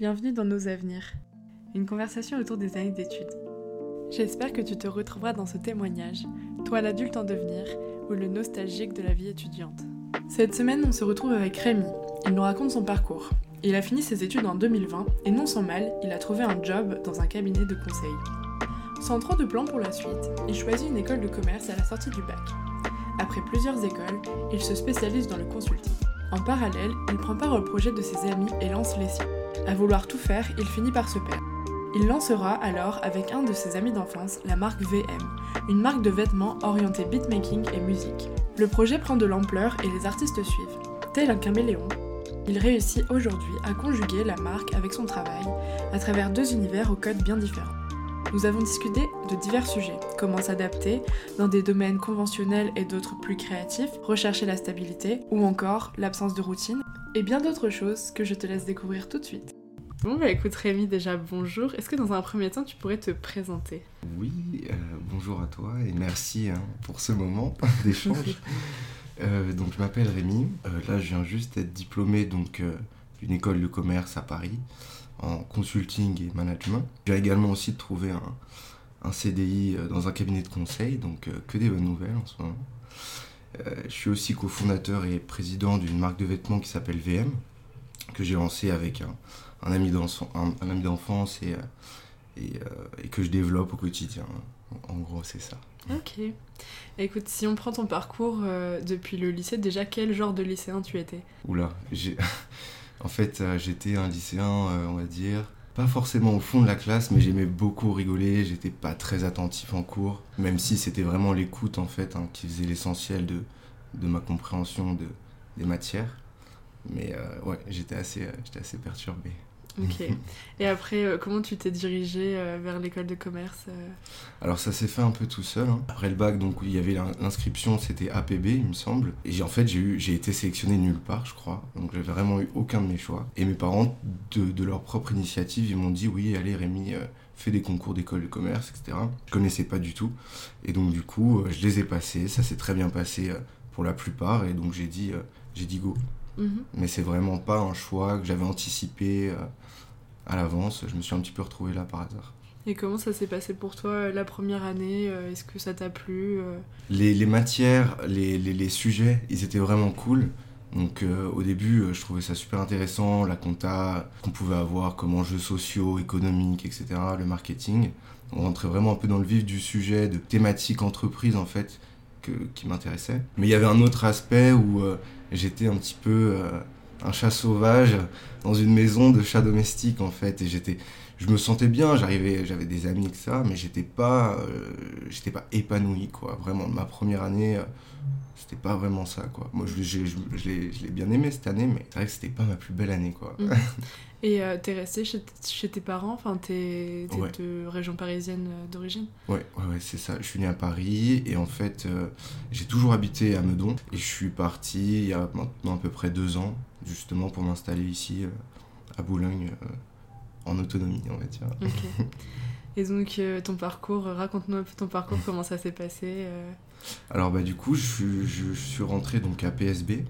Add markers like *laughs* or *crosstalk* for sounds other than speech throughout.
Bienvenue dans Nos Avenirs, une conversation autour des années d'études. J'espère que tu te retrouveras dans ce témoignage, toi l'adulte en devenir ou le nostalgique de la vie étudiante. Cette semaine, on se retrouve avec Rémi. Il nous raconte son parcours. Il a fini ses études en 2020 et non sans mal, il a trouvé un job dans un cabinet de conseil. Sans trop de plans pour la suite, il choisit une école de commerce à la sortie du bac. Après plusieurs écoles, il se spécialise dans le consulting. En parallèle, il prend part au projet de ses amis et lance les siens. À vouloir tout faire, il finit par se perdre. Il lancera alors avec un de ses amis d'enfance la marque VM, une marque de vêtements orientée beatmaking et musique. Le projet prend de l'ampleur et les artistes suivent. Tel un caméléon, il réussit aujourd'hui à conjuguer la marque avec son travail à travers deux univers aux codes bien différents. Nous avons discuté de divers sujets, comment s'adapter dans des domaines conventionnels et d'autres plus créatifs, rechercher la stabilité ou encore l'absence de routine, et bien d'autres choses que je te laisse découvrir tout de suite. Bon bah écoute Rémi déjà bonjour, est-ce que dans un premier temps tu pourrais te présenter? Oui, euh, bonjour à toi et merci hein, pour ce moment *laughs* d'échange. *laughs* Euh, donc je m'appelle Rémi, euh, là je viens juste d'être diplômé donc d'une école de commerce à Paris en consulting et management. J'ai également aussi trouvé un, un, CDI dans un cabinet de conseil, donc que des bonnes nouvelles en ce moment. Je suis aussi cofondateur et président d'une marque de vêtements qui s'appelle VM, que j'ai lancé avec un, un ami d'enfance et, et, et, que je développe au quotidien. En gros, c'est ça. Ok. Écoute, si on prend ton parcours euh, depuis le lycée, déjà quel genre de lycéen tu étais? Oula, *laughs* en fait, euh, j'étais un lycéen, euh, on va dire, pas forcément au fond de la classe, mais j'aimais beaucoup rigoler, j'étais pas très attentif en cours, même si c'était vraiment l'écoute en fait hein, qui faisait l'essentiel de, ma compréhension de, des matières. Mais ouais, j'étais assez, j'étais assez perturbé. *laughs* Ok. Et après, euh, comment tu t'es dirigé euh, vers l'école de commerce euh Alors ça s'est fait un peu tout seul. Hein. Après le bac, donc il y avait l'inscription, c'était APB, il me semble. Et en fait, j'ai été sélectionné nulle part, je crois. Donc j'avais vraiment eu aucun de mes choix. Et mes parents, de, de leur propre initiative, ils m'ont dit oui, allez Rémi, fais des concours d'école de commerce, etc. Je connaissais pas du tout. Et donc du coup, je les ai passés. Ça s'est très bien passé pour la plupart. Et donc j'ai dit, j'ai dit go. Mhm. Mais c'est vraiment pas un choix que j'avais anticipé à l'avance. Je me suis un petit peu retrouvé là par hasard. Et comment ça s'est passé pour toi euh, la première année euh, Est-ce que ça t'a plu euh? Les, les, matières, les, les, les, sujets, ils étaient vraiment cool. Donc au début, je trouvais ça super intéressant, la compta qu'on pouvait avoir comme enjeux sociaux, économiques, etc., le marketing. On rentrait vraiment un peu dans le vif du sujet, de thématique entreprise en fait, que, qui m'intéressait. Mais il y avait un autre aspect où j'étais un petit peu un chat sauvage dans une maison de chats domestiques en fait et j'étais je me sentais bien j'arrivais j'avais des amis que ça mais j'étais pas euh, j'étais pas épanoui quoi. Vraiment ma première année euh, c'était pas vraiment ça quoi. Moi je, je, je, l'ai bien aimé cette année mais c'est vrai que c'était pas ma plus belle année quoi. Mmh. *laughs* et euh, t'es resté chez, chez, tes parents? Enfin t'es de région parisienne d'origine? Ouais ouais, ouais c'est ça. Je suis né à Paris et en fait j'ai toujours habité à Meudon et je suis parti il y a maintenant à peu près deux ans justement pour m'installer ici à Boulogne en autonomie, on va dire. *laughs* Et donc, euh, ton parcours, raconte-nous un peu ton parcours, comment ça s'est passé euh Alors, bah, du coup, je, je, suis rentré donc à PSB,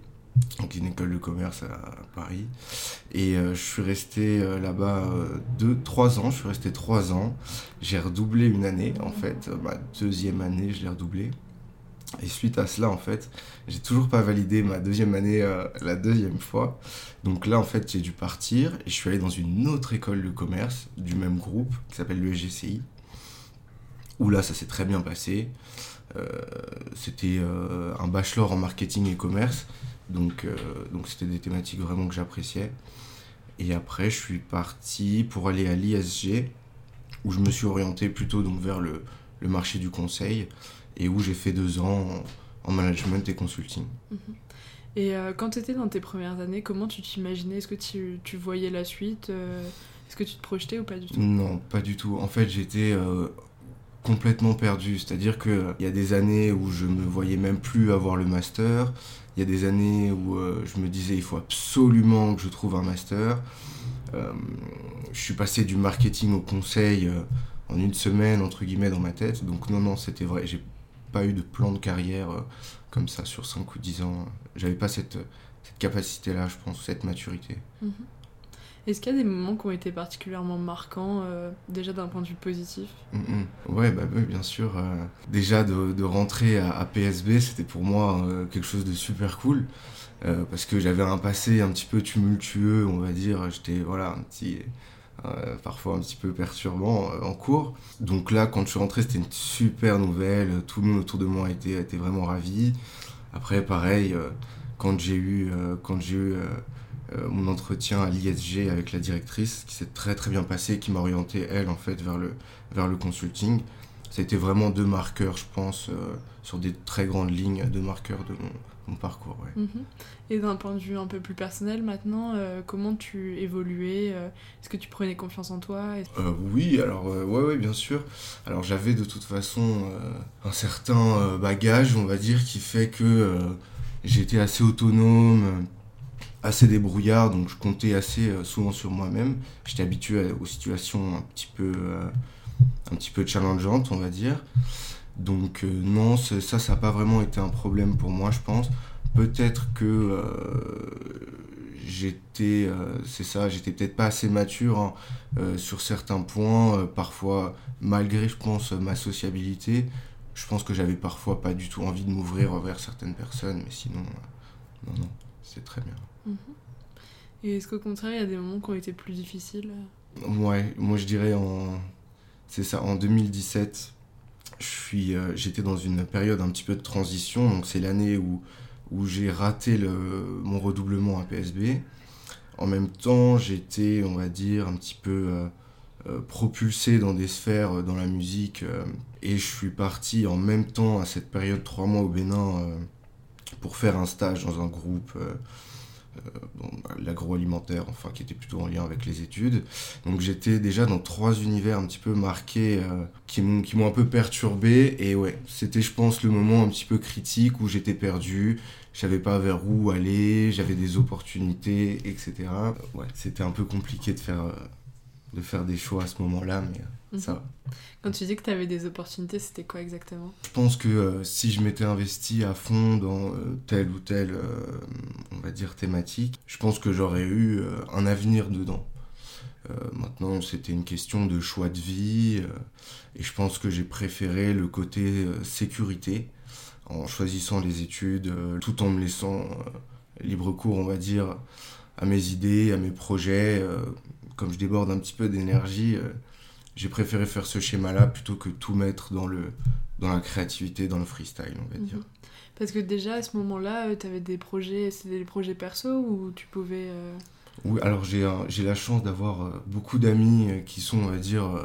donc une école de commerce à Paris. Et euh, je suis resté là-bas deux, trois ans. Je suis resté trois ans. J'ai redoublé une année, en fait. Ma deuxième année, je l'ai redoublé. Et suite à cela, en fait, j'ai toujours pas validé ma deuxième année euh, la deuxième fois. Donc là, en fait, j'ai dû partir et je suis allé dans une autre école de commerce du même groupe qui s'appelle le GCI. Où là, ça s'est très bien passé. Euh, c'était euh, un bachelor en marketing et commerce. Donc, donc c'était des thématiques vraiment que j'appréciais. Et après, je suis parti pour aller à l'ISG, où je me suis orienté plutôt donc vers le, le marché du conseil et où j'ai fait deux ans en, management et consulting. Mhm. Et euh, quand tu étais dans tes premières années, comment tu t'imaginais? Est-ce que tu, tu, voyais la suite euh, Est-ce que tu te projetais ou pas du tout? Non, pas du tout. En fait, j'étais euh, complètement perdu. C'est-à-dire qu'il y a des années où je me voyais même plus avoir le master. Il y a des années où je me disais il faut absolument que je trouve un master. je suis passé du marketing au conseil en une semaine, entre guillemets, dans ma tête. Donc non, non, c'était vrai. J'ai pas eu de plan de carrière euh, comme ça sur 5 ou 10 ans. J'avais pas cette, cette capacité-là, je pense, cette maturité. Mhm. Est-ce qu'il y a des moments qui ont été particulièrement marquants, euh, déjà d'un point de vue positif mm, mm. Ouais, bah, oui, bien sûr. Euh, déjà, de, rentrer à, PSB, c'était pour moi euh, quelque chose de super cool. parce que j'avais un passé un petit peu tumultueux, on va dire. J'étais, voilà, un petit. parfois un petit peu perturbant en cours. Donc là, quand je suis rentré, c'était une super nouvelle. Tout le monde autour de moi était, était vraiment ravi. Après, pareil, quand j'ai eu, quand j'ai eu mon entretien à l'ISG avec la directrice, qui s'est très très bien passé, qui m'a orienté, elle, en fait, vers le, vers le consulting. Ça a été vraiment deux marqueurs, je pense, euh, sur des très grandes lignes, deux marqueurs de mon, parcours. Mhm. Et d'un point de vue un peu plus personnel maintenant, euh, comment tu évoluais Est-ce que tu prenais confiance en toi Oui, alors ouais, ouais, bien sûr. Alors j'avais de toute façon un certain bagage, on va dire, qui fait que j'étais assez autonome assez débrouillard, donc je comptais assez euh, souvent sur moi-même. J'étais habitué aux situations un petit peu, euh, un petit peu challengeantes, on va dire. Donc euh, non, ça, ça n'a pas vraiment été un problème pour moi, je pense. Peut-être que j'étais, c'est ça, j'étais peut-être pas assez mature hein, sur certains points. parfois, malgré, je pense, ma sociabilité, je pense que j'avais parfois pas du tout envie de m'ouvrir vers certaines personnes, mais sinon, non, non, c'est très bien. Mhm. Et est-ce qu'au contraire, il y a des moments qui ont été plus difficiles? Ouais, moi je dirais en. C'est ça, en 2017, je suis, euh, j'étais dans une période un petit peu de transition. Donc c'est l'année où, où j'ai raté le, mon redoublement à PSB. En même temps, j'étais, on va dire, un petit peu euh, euh, propulsé dans des sphères, dans la musique. et je suis parti en même temps à cette période, trois mois au Bénin, pour faire un stage dans un groupe euh, l'agroalimentaire, enfin qui était plutôt en lien avec les études. Donc j'étais déjà dans trois univers un petit peu marqués euh, qui m'ont un peu perturbé. Et ouais, c'était je pense le moment un petit peu critique où j'étais perdu, je savais pas vers où aller, j'avais des opportunités, etc. Ouais, c'était un peu compliqué de faire, euh, de faire des choix à ce moment-là, mais ça Quand tu dis que tu avais des opportunités, c'était quoi exactement? Je pense que euh, si je m'étais investi à fond dans euh, telle ou telle, euh, on va dire, thématique, je pense que j'aurais eu un avenir dedans. maintenant, c'était une question de choix de vie, et je pense que j'ai préféré le côté sécurité, en choisissant les études, tout en me laissant libre cours, on va dire, à mes idées, à mes projets. comme je déborde un petit peu d'énergie, j'ai préféré faire ce schéma-là plutôt que tout mettre dans, le, dans la créativité, dans le freestyle, on va dire. Mhm. Parce que déjà, à ce moment-là, euh, tu avais des projets, c'était des projets perso ou tu pouvais... Euh, oui, alors j'ai, la chance d'avoir euh, beaucoup d'amis qui sont, on va dire,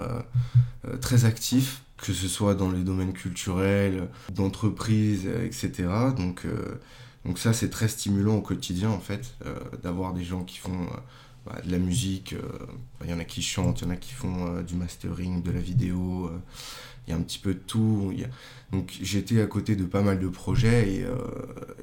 très actifs, que ce soit dans les domaines culturels, d'entreprise, etc. Donc, donc ça, c'est très stimulant au quotidien, en fait, d'avoir des gens qui font bah, de la musique. Il euh, y en a qui chantent, il y en a qui font euh, du mastering, de la vidéo. Il euh, y a un petit peu de tout. Donc j'étais à côté de pas mal de projets et,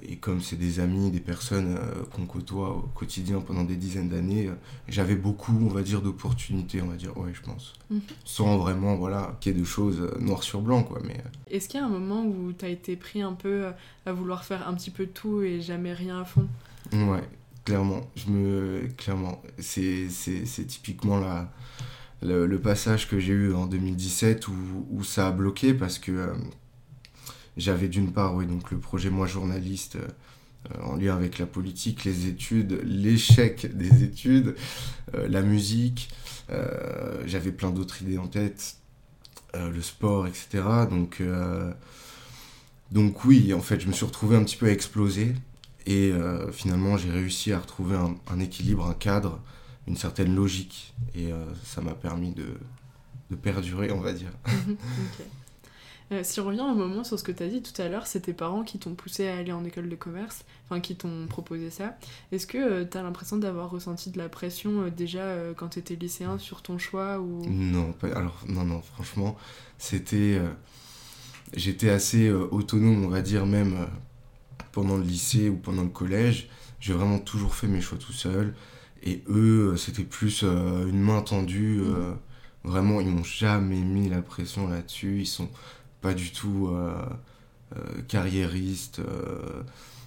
et comme c'est des amis, des personnes qu'on côtoie au quotidien pendant des dizaines d'années, j'avais beaucoup, on va dire, d'opportunités, on va dire, ouais, je pense. Mhm. Sans vraiment, voilà, qu'il y ait de choses noir sur blanc, quoi. Mais... Est-ce qu'il y a un moment où tu as été pris un peu à vouloir faire un petit peu de tout et jamais rien à fond? Ouais, Clairement, je me, clairement, c'est, typiquement la, le, passage que j'ai eu en 2017 où, ça a bloqué parce que euh, j'avais d'une part, oui, donc le projet Moi journaliste euh, en lien avec la politique, les études, l'échec des études, euh, la musique, j'avais plein d'autres idées en tête, le sport, etc. Donc, donc oui, en fait, je me suis retrouvé un petit peu explosé et euh, finalement, j'ai réussi à retrouver un, équilibre, un cadre, une certaine logique. Et euh, ça m'a permis de, de, perdurer, on va dire. *laughs* Euh, si on revient un moment sur ce que tu as dit tout à l'heure, c'est tes parents qui t'ont poussé à aller en école de commerce, enfin qui t'ont proposé ça. Est-ce que tu as l'impression d'avoir ressenti de la pression déjà quand tu étais lycéen sur ton choix ou... Non, alors non, non, franchement, c'était... J'étais assez autonome, on va dire même pendant le lycée ou pendant le collège, j'ai vraiment toujours fait mes choix tout seul. Et eux, c'était plus euh, une main tendue. Euh, vraiment, ils m'ont jamais mis la pression là-dessus. Ils sont pas du tout euh, carriéristes.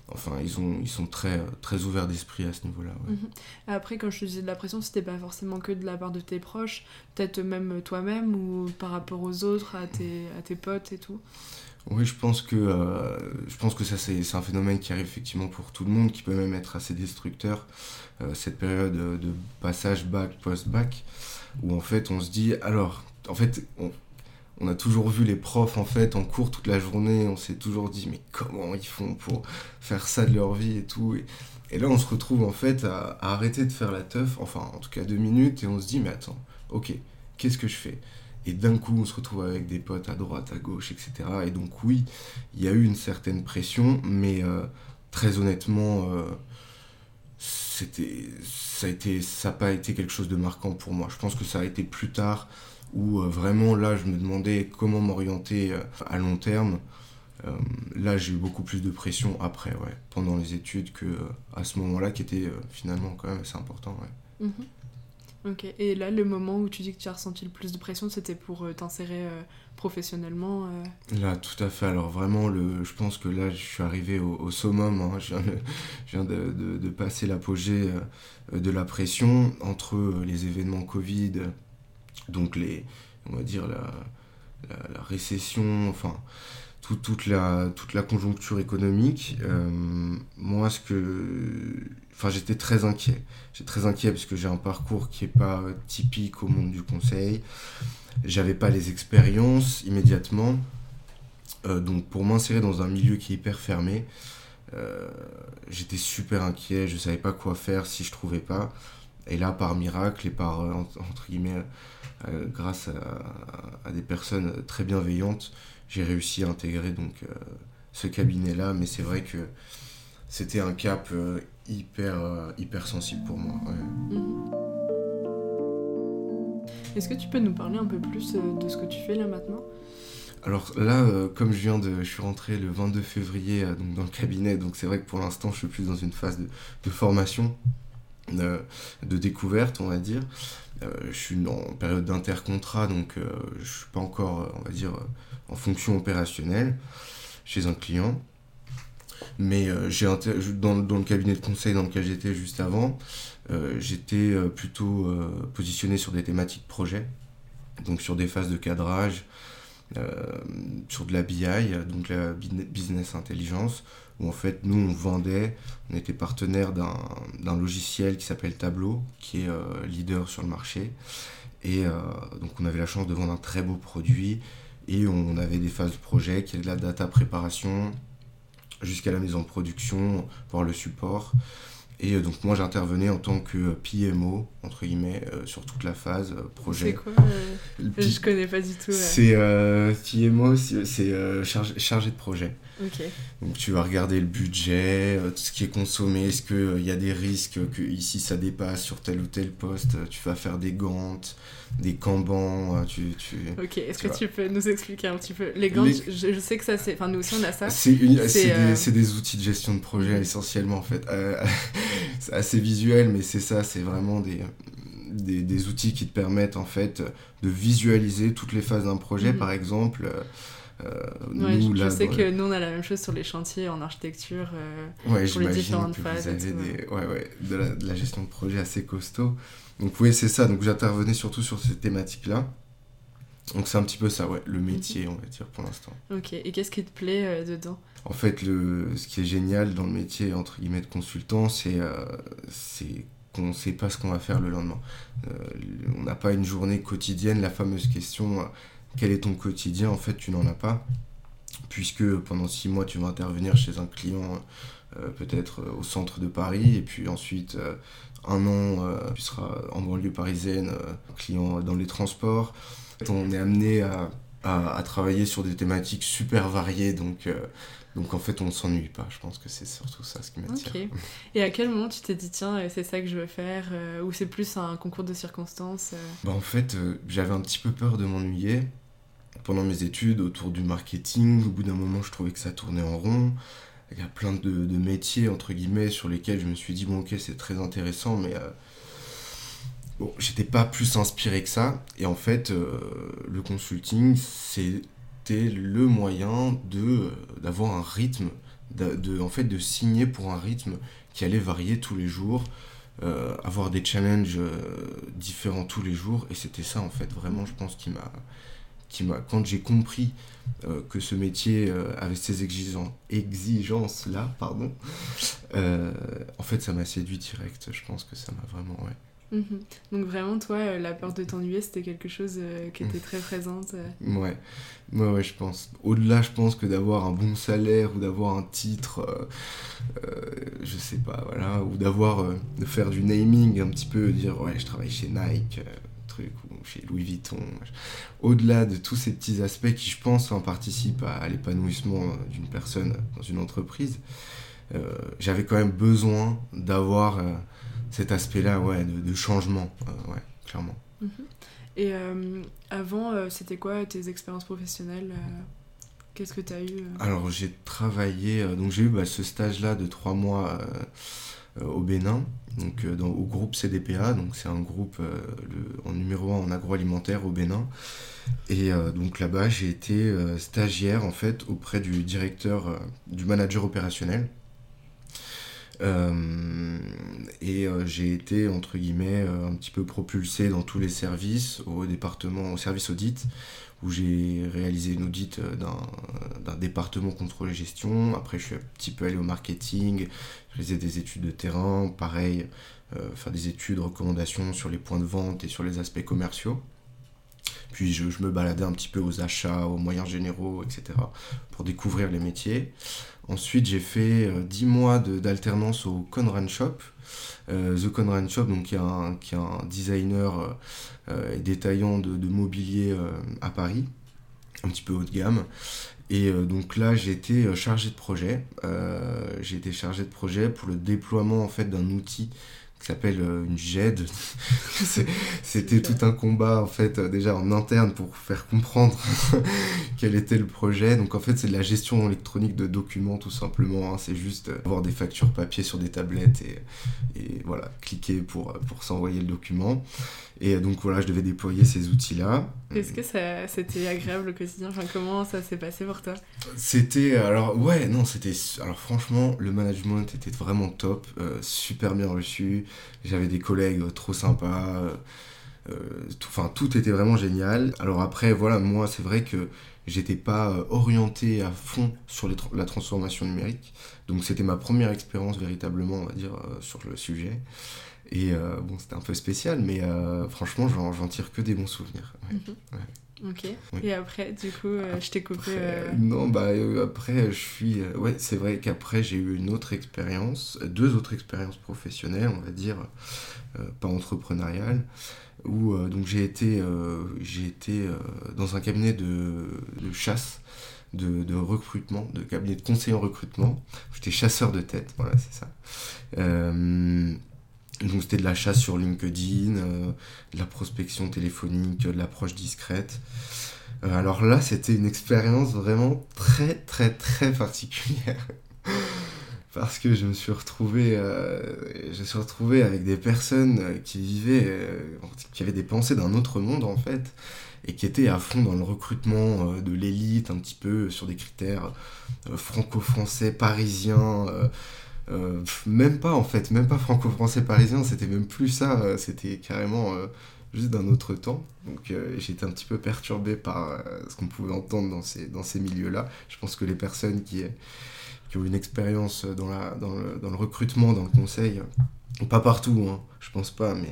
Enfin, ils, ils sont très, très ouverts d'esprit à ce niveau-là. Mhm. Après, quand je te disais de la pression, c'était pas forcément que de la part de tes proches, peut-être même toi-même ou par rapport aux autres, à tes, à tes potes et tout? Oui, je pense que, euh, je pense que ça, c'est un phénomène qui arrive effectivement pour tout le monde, qui peut même être assez destructeur. Euh, cette période de passage bac, post-bac, où en fait on se dit, alors, en fait, on, a toujours vu les profs en fait en cours toute la journée, on s'est toujours dit mais comment ils font pour faire ça de leur vie et tout. Et, là on se retrouve en fait à, arrêter de faire la teuf, enfin en tout cas deux minutes, et on se dit mais attends, ok, qu'est-ce que je fais? Et d'un coup on se retrouve avec des potes à droite, à gauche, etc. Et donc oui, il y a eu une certaine pression, mais euh, très honnêtement, euh, ça n'a pas été quelque chose de marquant pour moi. Je pense que ça a été plus tard où euh, vraiment là je me demandais comment m'orienter à long terme. Là j'ai eu beaucoup plus de pression après, ouais, pendant les études que à ce moment-là qui était finalement quand même assez important. Ouais. Mhm. Ok, et là le moment où tu dis que tu as ressenti le plus de pression, c'était pour t'insérer professionnellement Là tout à fait, alors vraiment le, je pense que là je suis arrivé au, summum, hein. je viens, de, passer l'apogée de la pression entre les événements Covid donc les, on va dire la, la, récession, enfin toute, la, toute la conjoncture économique, euh, moi ce que, enfin j'étais très inquiet. J'étais très inquiet parce que j'ai un parcours qui n'est pas typique au monde du conseil. J'avais pas les expériences immédiatement. Euh, donc pour m'insérer dans un milieu qui est hyper fermé, euh, j'étais super inquiet, je savais pas quoi faire si je trouvais pas. Et là, par miracle et par, entre guillemets, euh, grâce à, des personnes très bienveillantes, j'ai réussi à intégrer donc euh, ce cabinet-là. Mais c'est vrai que c'était un cap euh, hyper, hyper sensible pour moi. Mhm. Est-ce que tu peux nous parler un peu plus de ce que tu fais là maintenant? Alors là, comme je viens de, je suis rentré le 22 février donc dans le cabinet, donc c'est vrai que pour l'instant, je suis plus dans une phase de, de formation, de, découverte, on va dire. Euh, je suis en période d'intercontrat, donc euh, je ne suis pas encore, euh, on va dire, en fonction opérationnelle chez un client. Mais j'ai dans, le cabinet de conseil dans lequel j'étais juste avant, j'étais plutôt positionné sur des thématiques projet, donc sur des phases de cadrage, sur de la BI, donc la business intelligence, où en fait nous on vendait, on était partenaire d'un logiciel qui s'appelle Tableau, qui est euh, leader sur le marché. Et euh, donc on avait la chance de vendre un très beau produit et on avait des phases de projet qui est de la data préparation jusqu'à la mise en production, voire le support. Et euh, donc moi j'intervenais en tant que PMO, entre guillemets, sur toute la phase projet. C'est quoi Je connais pas du tout. C'est PMO, c'est chargé de projet. Donc tu vas regarder le budget, euh, ce qui est consommé, est-ce qu'il euh, y a des risques que ici ça dépasse sur tel ou tel poste, tu vas faire des gantes, des kanban, euh, tu, tu... Ok, est-ce que tu peux nous expliquer un petit peu Les gantes, Je, sais que ça c'est... Enfin nous aussi on a ça. C'est, des, des, outils de gestion de projet mhm. essentiellement en fait. *laughs* c'est assez visuel mais c'est ça, c'est vraiment des... Des, des, outils qui te permettent en fait de visualiser toutes les phases d'un projet. Mhm. Par exemple, euh, je, sais que nous, on a la même chose sur les chantiers en architecture euh, pour les différentes phases. Vous avez des... ouais, ouais, de, la, de, la, gestion de projet assez costaud. Donc oui, c'est ça. Donc j'intervenais surtout sur ces thématiques-là. Donc c'est un petit peu ça, ouais, le métier, on va dire, pour l'instant. Ok, et qu'est-ce qui te plaît euh, dedans? En fait, le, ce qui est génial dans le métier, entre guillemets, de consultant, c'est c'est qu'on ne sait pas ce qu'on va faire le lendemain. on n'a pas une journée quotidienne, la fameuse question quel est ton quotidien En fait, tu n'en as pas, puisque pendant six mois, tu vas intervenir chez un client euh, peut-être euh, au centre de Paris, et puis ensuite, euh, un an, tu seras en banlieue parisienne, client dans les transports. On est amené à, à, travailler sur des thématiques super variées, donc... Donc en fait, on ne s'ennuie pas. Je pense que c'est surtout ça ce qui m'attire. Ok. Et à quel moment tu t'es dit, tiens, c'est ça que je veux faire Ou c'est plus un concours de circonstances bah, En fait, j'avais un petit peu peur de m'ennuyer pendant mes études autour du marketing. Au bout d'un moment, je trouvais que ça tournait en rond. Il y a plein de, métiers, entre guillemets, sur lesquels je me suis dit, bon, ok, c'est très intéressant, mais euh, bon, j'étais pas plus inspiré que ça. Et en fait, euh, le consulting, c'était le moyen de d'avoir un rythme de, en fait, de signer pour un rythme qui allait varier tous les jours, euh, avoir des challenges euh, différents tous les jours. Et c'était ça, en fait, vraiment, je pense, qui m'a. Qui m'a quand j'ai compris euh, que ce métier avait ces exigences là pardon en fait ça m'a séduit direct je pense que ça m'a vraiment ouais Mhm. Donc vraiment, toi, euh, la peur de t'ennuyer, c'était quelque chose euh, qui était très présente. Euh. Ouais. ouais, ouais, je pense. Au-delà, je pense que d'avoir un bon salaire ou d'avoir un titre, je sais pas, voilà, ou d'avoir, de faire du naming un petit peu, dire ouais, je travaille chez Nike, truc, ou chez Louis Vuitton. Au-delà de tous ces petits aspects qui, je pense, en participent à l'épanouissement d'une personne dans une entreprise, j'avais quand même besoin d'avoir cet aspect-là ouais, de, changement, euh, ouais, clairement. Mhm. Et euh, avant, euh, c'était quoi tes expériences professionnelles Qu'est-ce que tu as eu Alors, j'ai travaillé, donc j'ai eu bah, ce stage-là de trois mois au Bénin, dans, au groupe CDPA, donc c'est un groupe le, en numéro un en agroalimentaire au Bénin. Et donc là-bas, j'ai été stagiaire en fait auprès du directeur, du manager opérationnel. Euh, et euh, j'ai été, entre guillemets, euh, un petit peu propulsé dans tous les services, au département, au service audit, où j'ai réalisé une audit d'un département contrôle et gestion. Après, je suis un petit peu allé au marketing, je faisais des études de terrain, pareil, faire des études, recommandations sur les points de vente et sur les aspects commerciaux. Puis je, je, me baladais un petit peu aux achats, aux moyens généraux, etc. pour découvrir les métiers. Ensuite, j'ai fait 10 euh, mois d'alternance au Conran Shop. Euh, The Conran Shop, qui, est un, designer euh, et détaillant de, de mobilier à Paris, un petit peu haut de gamme. Et donc là, j'ai été chargé de projet. j'ai été chargé de projet pour le déploiement en fait d'un outil qui s'appelle euh, une GED. *laughs* C'était tout un combat en fait euh, déjà en interne pour faire comprendre *laughs* quel était le projet. Donc en fait c'est de la gestion électronique de documents tout simplement. Hein. C'est juste euh, avoir des factures papier sur des tablettes et, et voilà cliquer pour, pour s'envoyer le document. Et donc voilà je devais déployer ces outils-là. Est-ce que c'était agréable au quotidien? Enfin, Comment ça s'est passé pour toi? C'était alors ouais non c'était alors franchement le management était vraiment top, super bien reçu j'avais des collègues trop sympas. Euh, enfin, tout, était vraiment génial. Alors après, voilà, moi, c'est vrai que j'étais pas euh, orienté à fond sur la transformation numérique. Donc c'était ma première expérience véritablement, on va dire, euh, sur le sujet. Et bon, c'était un peu spécial, mais franchement, j'en tire que des bons souvenirs. Mhm. Ok. Et après, du coup, euh, je t'ai coupé. Euh, non, bah euh, après, je suis. ouais, c'est vrai qu'après, j'ai eu une autre expérience, deux autres expériences professionnelles, on va dire, pas entrepreneuriales, où donc j'ai été, j'ai été dans un cabinet de, de chasse. De, de, recrutement, de cabinet de conseiller en recrutement. J'étais chasseur de tête, voilà, c'est ça. Donc c'était de la chasse sur LinkedIn, euh, de la prospection téléphonique, de l'approche discrète. Euh, alors là, c'était une expérience vraiment très très très particulière. *laughs* Parce que je me suis retrouvé, euh, je me suis retrouvé avec des personnes qui vivaient, qui avaient des pensées d'un autre monde en fait, et qui étaient à fond dans le recrutement de l'élite, un petit peu sur des critères franco-français, parisiens euh, même pas en fait, même pas franco-français parisien, c'était même plus ça, euh, c'était carrément euh, juste d'un autre temps. Donc j'étais un petit peu perturbé par ce qu'on pouvait entendre dans ces, dans ces milieux-là. Je pense que les personnes qui, qui ont une expérience dans, dans, le, dans le recrutement, dans le conseil, pas partout, hein, je pense pas, mais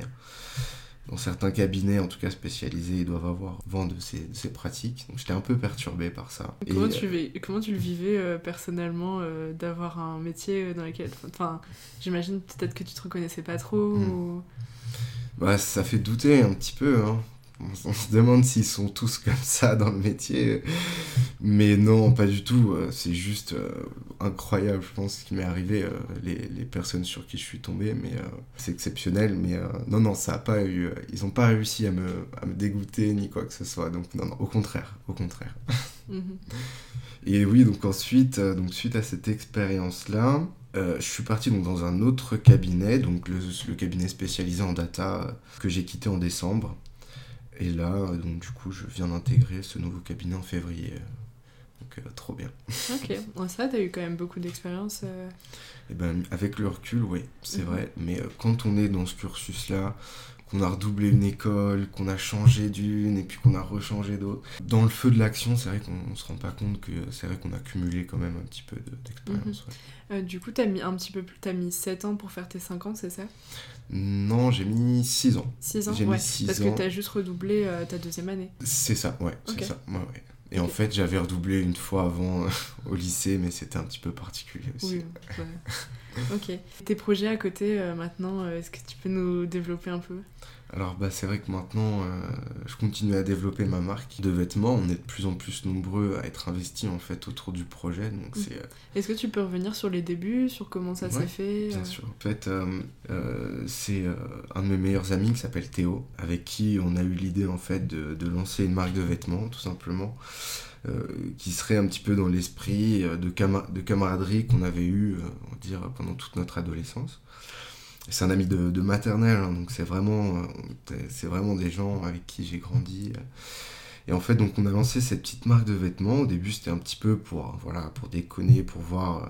dans certains cabinets, en tout cas spécialisés, ils doivent avoir vent de ces, de ces pratiques. Donc j'étais un peu perturbé par ça. Comment, tu, euh, comment tu le vivais euh, personnellement euh, d'avoir un métier dans lequel. Enfin, j'imagine peut-être que tu te reconnaissais pas trop. Hmm. Ou... Bah, ça fait douter un petit peu. Hein on, se demande s'ils sont tous comme ça dans le métier. Mais non, pas du tout. Euh, c'est juste euh, incroyable, je pense, ce qui m'est arrivé, euh, les, les, personnes sur qui je suis tombé. Mais c'est exceptionnel. Mais non, non, ça a pas eu. ils n'ont pas réussi à me, à me dégoûter ni quoi que ce soit. Donc, non, non, au contraire. Au contraire. Mhm. Et oui, donc ensuite, donc suite à cette expérience-là, je suis parti donc dans un autre cabinet, donc le, le cabinet spécialisé en data que j'ai quitté en décembre. Et là, donc du coup, je viens d'intégrer ce nouveau cabinet en février Donc trop bien. Ok, *laughs* bon, ça, t'as eu quand même beaucoup d'expérience. Eh ben, avec le recul, oui, c'est mhm. vrai. Mais quand on est dans ce cursus-là, qu'on a redoublé une école, qu'on a changé d'une et puis qu'on a rechangé d'autres. Dans le feu de l'action, c'est vrai qu'on ne se rend pas compte que c'est vrai qu'on a cumulé quand même un petit peu d'expérience. Mhm. Euh, du coup, tu as mis un petit peu plus, as mis 7 ans pour faire tes 5 ans, c'est ça? Non, j'ai mis 6 ans. 6 ans, ouais, parce que tu as juste redoublé euh, ta deuxième année. C'est ça, ouais, c'est ça. Ouais, ouais. Et en fait, j'avais redoublé une fois avant euh, *laughs* au lycée, mais c'était un petit peu particulier aussi. Oui, *laughs* ok. Tes projets à côté maintenant, est-ce que tu peux nous développer un peu? Alors bah, c'est vrai que maintenant, euh, je continue à développer ma marque de vêtements. On est de plus en plus nombreux à être investis en fait autour du projet. Donc mm. c'est. Euh, Est-ce que tu peux revenir sur les débuts, sur comment ça s'est fait Bien euh sûr. En fait, c'est un de mes meilleurs amis qui s'appelle Théo, avec qui on a eu l'idée en fait de, de, lancer une marque de vêtements, tout simplement. qui serait un petit peu dans l'esprit de, de camaraderie qu'on avait eu, on va dire, pendant toute notre adolescence. C'est un ami de, maternelle, hein, donc c'est vraiment, euh, c'est vraiment des gens avec qui j'ai grandi. Et en fait, donc on a lancé cette petite marque de vêtements. Au début, c'était un petit peu pour, voilà, pour déconner, pour voir, euh,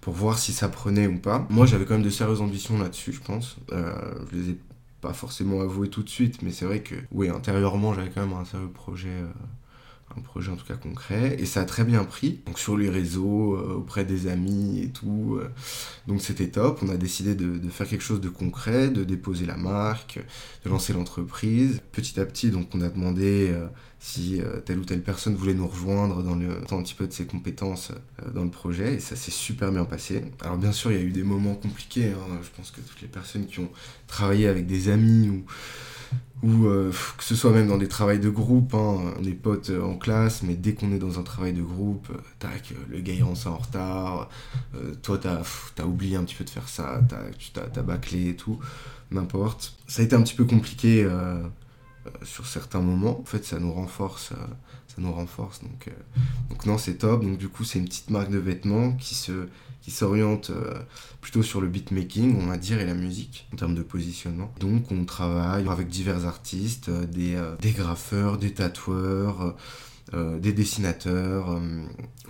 pour voir si ça prenait ou pas. Moi, j'avais quand même de sérieuses ambitions là-dessus, je pense. Euh, je les ai pas forcément avouées tout de suite, mais c'est vrai que, oui, intérieurement, j'avais quand même un sérieux projet un projet en tout cas concret et ça a très bien pris donc sur les réseaux euh, auprès des amis et tout euh. donc c'était top on a décidé de, faire quelque chose de concret de déposer la marque de lancer l'entreprise petit à petit donc on a demandé euh, si telle ou telle personne voulait nous rejoindre dans le un petit peu de ses compétences dans le projet et ça s'est super bien passé alors bien sûr il y a eu des moments compliqués hein. je pense que toutes les personnes qui ont travaillé avec des amis ou ou euh, que ce soit même dans des travails de groupe, hein, on est potes euh, en classe, mais dès qu'on est dans un travail de groupe, euh, tac, le gars il rend ça en retard, toi t'as as oublié un petit peu de faire ça, tu t'as bâclé et tout, n'importe. Ça a été un petit peu compliqué sur certains moments, en fait ça nous renforce, ça nous renforce, donc, donc non c'est top, donc du coup c'est une petite marque de vêtements qui se qui s'oriente euh, plutôt sur le beatmaking, on va dire, et la musique en termes de positionnement. Donc on travaille avec divers artistes, euh, des, euh, des graffeurs, des tatoueurs, des dessinateurs.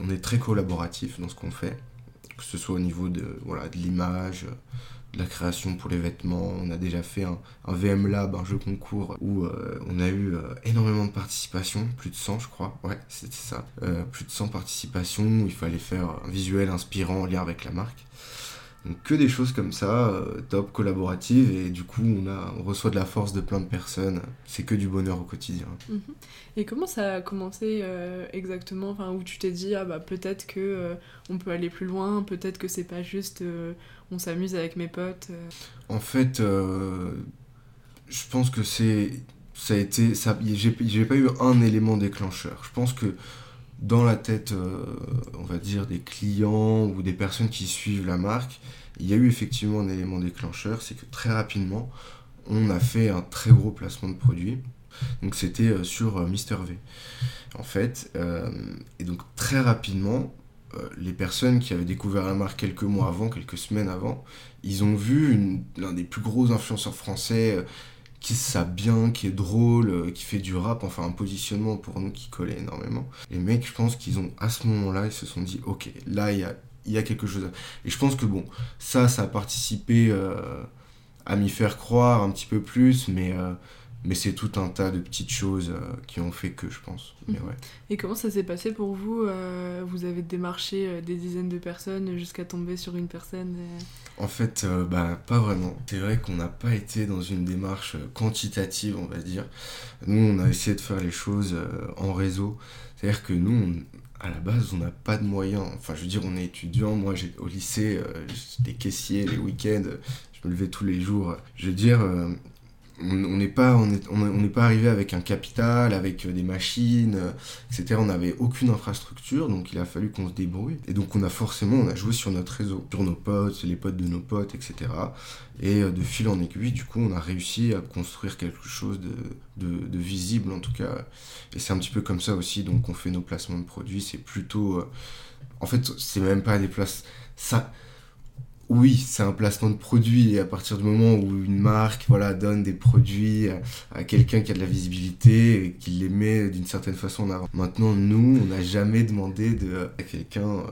on est très collaboratif dans ce qu'on fait, que ce soit au niveau de, voilà, de l'image, la création pour les vêtements. On a déjà fait un, VM Lab, un jeu concours, où euh, on a eu euh, énormément de participation, plus de 100 je crois, ouais c'était ça, euh, plus de 100 participations, où il fallait faire un visuel inspirant en lien avec la marque. Donc que des choses comme ça, top, collaborative, et du coup on, a, on reçoit de la force de plein de personnes, c'est que du bonheur au quotidien. Mhm. Et comment ça a commencé exactement, enfin, où tu t'es dit, ah bah peut-être que on peut aller plus loin, peut-être que c'est pas juste on s'amuse avec mes potes. Euh. En fait, euh, je pense que c'est ça a été j'ai pas eu un élément déclencheur. Je pense que dans la tête, euh, on va dire, des clients ou des personnes qui suivent la marque, il y a eu effectivement un élément déclencheur, c'est que très rapidement, on a fait un très gros placement de produits. Donc c'était sur Mister V. En fait, et donc très rapidement, euh, les personnes qui avaient découvert la marque quelques mois avant, quelques semaines avant, ils ont vu l'un des plus gros influenceurs français euh, qui sape bien, qui est drôle, euh, qui fait du rap, enfin un positionnement pour nous qui collait énormément. Les mecs, je pense qu'ils ont, à ce moment-là, ils se sont dit, ok, là, il y a, quelque chose. Et je pense que bon, ça, ça a participé à m'y faire croire un petit peu plus, mais mais c'est tout un tas de petites choses euh, qui ont fait que, je pense. Mhm. Et comment ça s'est passé pour vous euh, Vous avez démarché euh, des dizaines de personnes jusqu'à tomber sur une personne En fait, bah, pas vraiment. C'est vrai qu'on n'a pas été dans une démarche quantitative, on va dire. Nous, on a essayé de faire les choses en réseau. C'est-à-dire que nous, à la base, on n'a pas de moyens. Enfin, je veux dire, on est étudiant. Moi, au lycée, j'étais caissier les week-ends. Je me levais tous les jours. Je veux dire, on n'est pas on est, on pas arrivé avec un capital avec euh, des machines euh, etc on n'avait aucune infrastructure donc il a fallu qu'on se débrouille. Et donc on a forcément on a joué sur notre réseau sur nos potes les potes de nos potes etc et euh, de fil en aiguille du coup on a réussi à construire quelque chose de, de, visible en tout cas. Et c'est un petit peu comme ça aussi donc on fait nos placements de produits. C'est plutôt en fait c'est même pas des places ça oui, c'est un placement de produit et à partir du moment où une marque voilà, donne des produits à, quelqu'un qui a de la visibilité et qui les met d'une certaine façon en avant. Maintenant, nous, on n'a jamais demandé de, à quelqu'un, euh,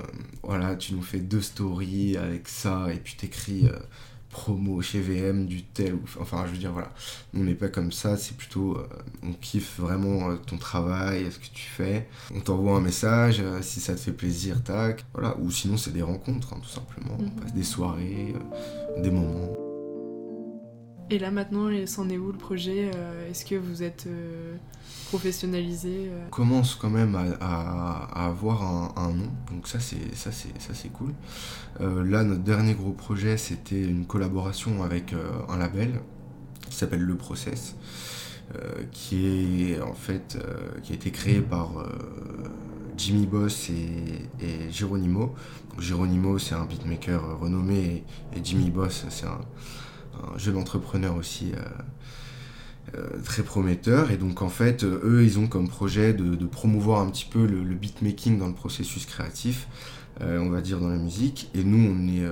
voilà, tu nous fais deux stories avec ça et puis t'écris euh, promo chez VM du tel ou enfin je veux dire voilà. On n'est pas comme ça c'est plutôt euh, on kiffe vraiment euh, ton travail ce que tu fais. On t'envoie un message euh, si ça te fait plaisir tac. Voilà. Ou sinon c'est des rencontres hein, tout simplement. On mhm. passe des soirées des moments et là maintenant c'en est où le projet est-ce que vous êtes professionnalisé On commence quand même à, avoir un, nom, donc ça c'est ça c'est ça c'est cool. Euh, là notre dernier gros projet c'était une collaboration avec euh, un label qui s'appelle Le Process, euh, qui est en fait qui a été créé par Jimmy Boss et Geronimo. Geronimo c'est un beatmaker renommé et, Jimmy Boss c'est un, un, jeune entrepreneur aussi euh, très prometteur. Et donc en fait, euh, eux, ils ont comme projet de, promouvoir un petit peu le, beatmaking dans le processus créatif, euh, on va dire dans la musique. Et nous, on est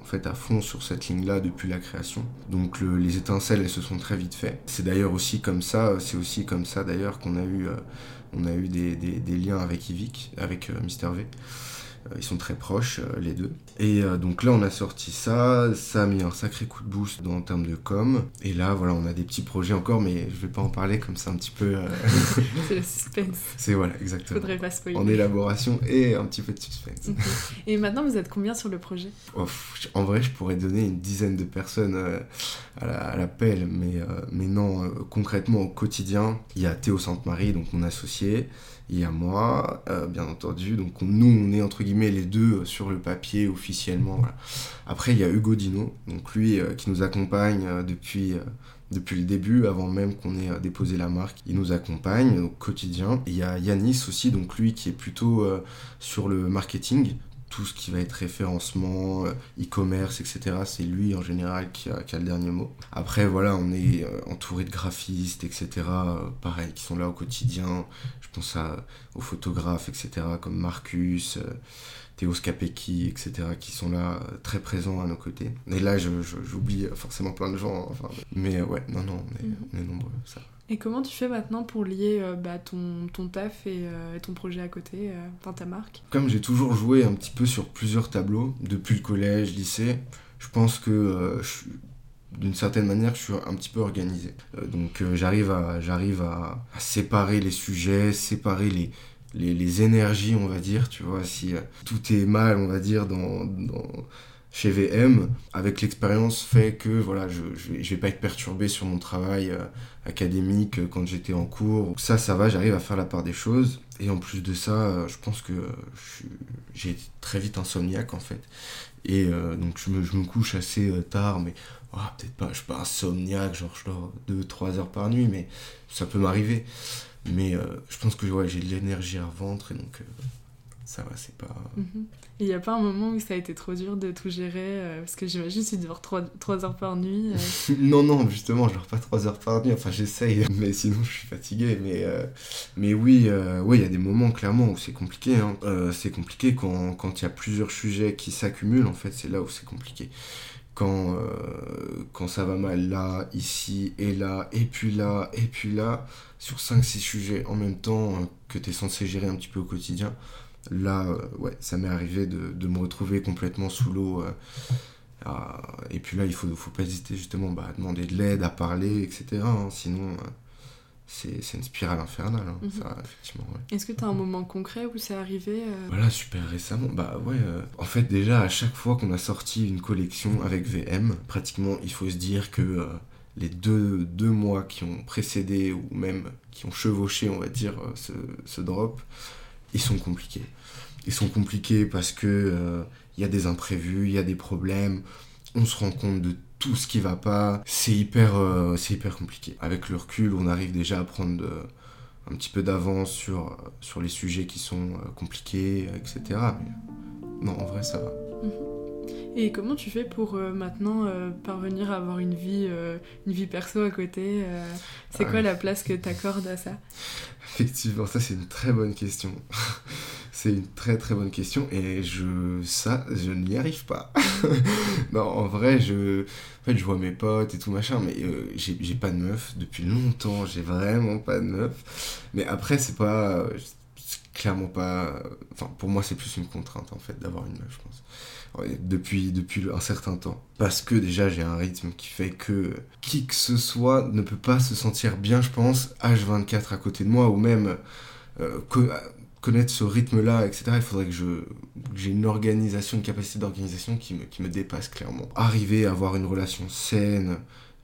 en fait à fond sur cette ligne-là depuis la création. Donc les étincelles, elles se sont très vite faites. C'est d'ailleurs aussi comme ça, c'est aussi comme ça d'ailleurs qu'on a eu, on a eu des, liens avec Yvick, avec Mister V. Euh, ils sont très proches, euh, les deux. Et euh, donc là, on a sorti ça. Ça a mis un sacré coup de boost dans, en termes de com. Et là, voilà, on a des petits projets encore, mais je vais pas en parler comme ça un petit peu. *laughs* c'est le suspense. C'est voilà, exactement. Faudrait pas spoiler. En élaboration et un petit peu de suspense. Et maintenant, vous êtes combien sur le projet? En vrai, je pourrais donner une dizaine de personnes à la, pelle, mais, mais non, concrètement, au quotidien, il y a Théo Sainte-Marie, donc mon associé il y a moi, euh, bien entendu. Donc nous, on est entre guillemets les deux sur le papier Après, il y a Hugo Dino, donc lui euh, qui nous accompagne euh, depuis, depuis le début, avant même qu'on ait déposé la marque. Il nous accompagne au quotidien. Il y a Yanis aussi, donc lui qui est plutôt sur le marketing, tout ce qui va être référencement, euh, e-commerce, etc. C'est lui en général qui a, le dernier mot. Après, voilà, on est euh, entouré de graphistes, etc. Euh, pareil, qui sont là au quotidien. Je pense à, aux photographes, etc. comme Marcus. Théo Scapecchi, etc., qui sont là très présents à nos côtés. Et là, j'oublie forcément plein de gens. Enfin, mais ouais, non, non, on est, mhm. on est nombreux, ça. Et comment tu fais maintenant pour lier euh, bah, ton, ton, taf euh, et ton projet à côté, euh, ta marque? Comme j'ai toujours joué un petit peu sur plusieurs tableaux, depuis le collège, lycée, je pense que d'une certaine manière, je suis un petit peu organisé. donc j'arrive à, j'arrive à, séparer les sujets, séparer les, les, les, énergies, on va dire, tu vois, si tout est mal, on va dire, dans, dans chez VM, avec l'expérience, fait que voilà, je vais, pas être perturbé sur mon travail euh, académique euh, quand j'étais en cours. ça, ça va, j'arrive à faire la part des choses. Et en plus de ça, euh, je pense que j'ai été très vite insomniaque en fait. Et donc je me, je me, couche assez tard, mais oh, peut-être pas, je suis pas insomniaque, genre je dors 2-3 heures par nuit, mais ça peut m'arriver. Mais je pense que ouais, j'ai de l'énergie à ventre et donc ça va, c'est pas. Mhm. Il n'y a pas un moment où ça a été trop dur de tout gérer euh, Parce que j'imagine que tu dors 3, 3, heures par nuit. Euh. *laughs* non, non, justement, je dors pas 3 heures par nuit. Enfin, j'essaye, *laughs* mais sinon je suis fatigué. Mais, euh, mais oui, oui, il y a des moments clairement où c'est compliqué. Hein. c'est compliqué quand il y a plusieurs sujets qui s'accumulent, en fait, c'est là où c'est compliqué. Quand, quand ça va mal là, ici et là, et puis là, et puis là, sur 5-6 sujets en même temps que tu es censé gérer un petit peu au quotidien Là, euh, ouais, ça m'est arrivé de, de, me retrouver complètement sous l'eau. Euh, et puis là, il faut, faut pas hésiter justement bah, à demander de l'aide, à parler, etc. Hein. sinon, euh, c'est une spirale infernale, hein, mhm. ça, effectivement. Est-ce que tu as un moment concret où c'est arrivé Voilà, super récemment. Bah ouais, en fait, déjà, à chaque fois qu'on a sorti une collection avec VM, pratiquement, il faut se dire que les deux, deux mois qui ont précédé, ou même qui ont chevauché, on va dire, ce, ce drop, ils sont compliqués. Ils sont compliqués parce que euh, il y a des imprévus, il y a des problèmes, on se rend compte de tout ce qui va pas. C'est hyper, euh, c'est hyper compliqué. Avec le recul, on arrive déjà à prendre un petit peu d'avance sur, sur les sujets qui sont euh, compliqués, etc. Mais non, en vrai, ça va. Mhm. Et comment tu fais pour maintenant parvenir à avoir une vie, une vie perso à côté C'est ah quoi la place que tu accordes à ça? Effectivement, ça c'est une très bonne question. *laughs* C'est une très très bonne question et je ça je n'y arrive pas. *laughs* non, en vrai, je en fait, je vois mes potes et tout machin mais euh, j'ai pas de meuf depuis longtemps, j'ai vraiment pas de meuf. Mais après c'est pas clairement pas enfin pour moi c'est plus une contrainte en fait d'avoir une meuf, je pense. Depuis, depuis un certain temps. Parce que déjà j'ai un rythme qui fait que qui que ce soit ne peut pas se sentir bien, je pense, H24 à côté de moi, ou même euh, connaître ce rythme-là, etc., il faudrait que j'ai une organisation, une capacité d'organisation qui me, qui me dépasse clairement. Arriver à avoir une relation saine,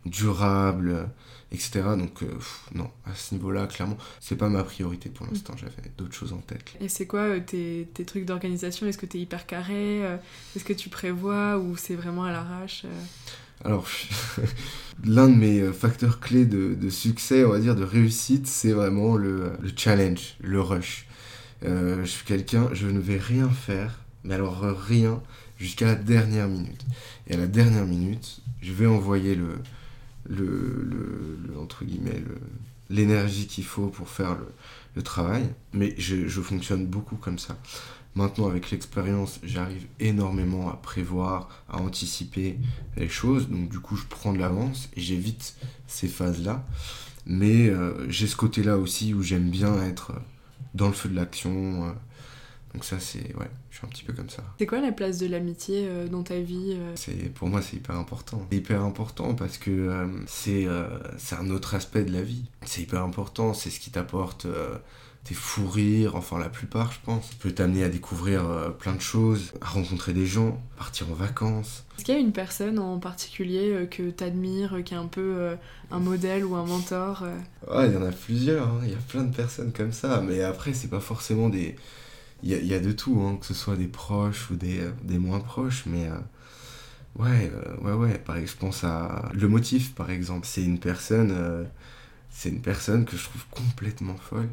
durable, etc. Donc euh, non, à ce niveau-là, clairement, c'est pas ma priorité pour l'instant. Mm. J'avais d'autres choses en tête. Et c'est quoi euh, tes, tes, trucs d'organisation? Est-ce que tu es hyper carré Est-ce que tu prévois ou c'est vraiment à l'arrache alors, *laughs* l'un de mes facteurs clés de, de, succès, on va dire, de réussite, c'est vraiment le, le, challenge, le rush. Euh, je suis quelqu'un, je ne vais rien faire, mais alors rien, jusqu'à la dernière minute. Et à la dernière minute, je vais envoyer le, le, le, entre guillemets, l'énergie qu'il faut pour faire le, travail. Mais je, fonctionne beaucoup comme ça. Maintenant, avec l'expérience, j'arrive énormément à prévoir, à anticiper les choses. Donc, du coup, je prends de l'avance et j'évite ces phases-là. Mais euh, j'ai ce côté-là aussi où j'aime bien être dans le feu de l'action. Euh. donc ça, c'est... je suis un petit peu comme ça. C'est quoi la place de l'amitié euh, dans ta vie euh c'est Pour moi, c'est hyper important. C'est hyper important parce que c'est c'est un autre aspect de la vie. C'est hyper important, c'est ce qui t'apporte tes fous rires, enfin la plupart je pense. peut t'amener à découvrir plein de choses, à rencontrer des gens, partir en vacances. Est-ce qu'il y a une personne en particulier que t'admires, qui est un peu un modèle ou un mentor Ouais, il y en a plusieurs, hein. il y a plein de personnes comme ça, mais après c'est pas forcément des... Il y a, de tout, hein, que ce soit des proches ou des, des moins proches, mais... Ouais, ouais, ouais. Pareil, je pense à le motif, par exemple. C'est une personne, c'est une personne que je trouve complètement folle.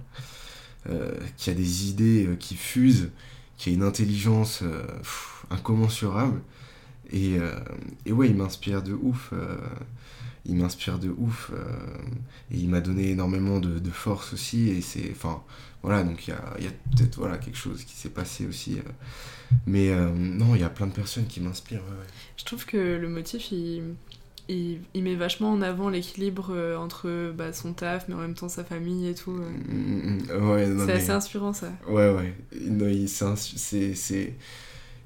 Euh, qui a des idées euh, qui fusent, qui a une intelligence euh, incommensurable. Et, et, ouais, il m'inspire de ouf. il m'inspire de ouf. et il m'a donné énormément de, de, force aussi. Et c'est. Enfin, voilà, donc il y a, y a peut-être voilà, quelque chose qui s'est passé aussi. mais non, il y a plein de personnes qui m'inspirent. Je trouve que le motif, il, il, il, met vachement en avant l'équilibre euh, entre bah, son taf, mais en même temps sa famille et tout. Euh. Mm, mm, mm. ouais, c'est assez inspirant ça. Ouais, ouais. Non, c'est, c'est,